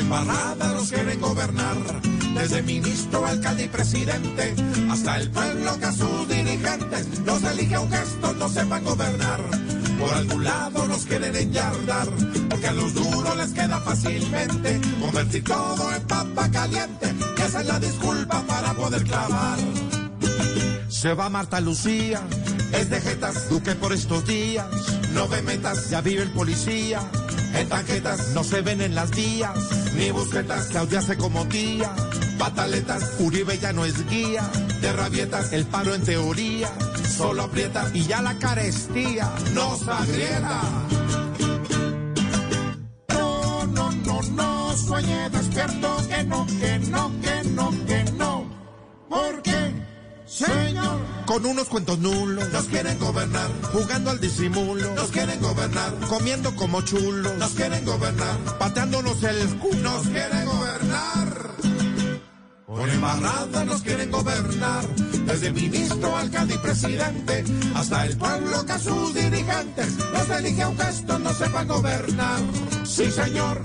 embarrada nos quieren gobernar. Desde ministro, alcalde y presidente, hasta el pueblo que a sus dirigentes los elige aunque estos no sepan gobernar. Por algún lado nos quieren enyardar, porque a los duros les queda fácilmente convertir todo en papa caliente, que esa es la disculpa para poder clavar. Se va Marta Lucía, Es de jetas, Duque por estos días, no ve metas, ya vive el policía, en tanquetas, no se ven en las vías, ni busquetas, Claudia hace como tía, pataletas, Uribe ya no es guía, de rabietas, el paro en teoría, solo aprieta y ya la carestía nos agrieta. No, no, no, no, sueñe despierto, que no, que no, que no, que no. ¿Por qué, señor? Con unos cuentos nulos, Nos quieren gobernar, jugando al disimulo, nos quieren gobernar, comiendo como chulos, nos quieren gobernar, pateándonos el culo. nos quieren gobernar. Con embarrada nos quieren gobernar, desde el ministro, alcalde y presidente, hasta el pueblo que a sus dirigentes los elige aunque estos no sepan gobernar. Sí, señor.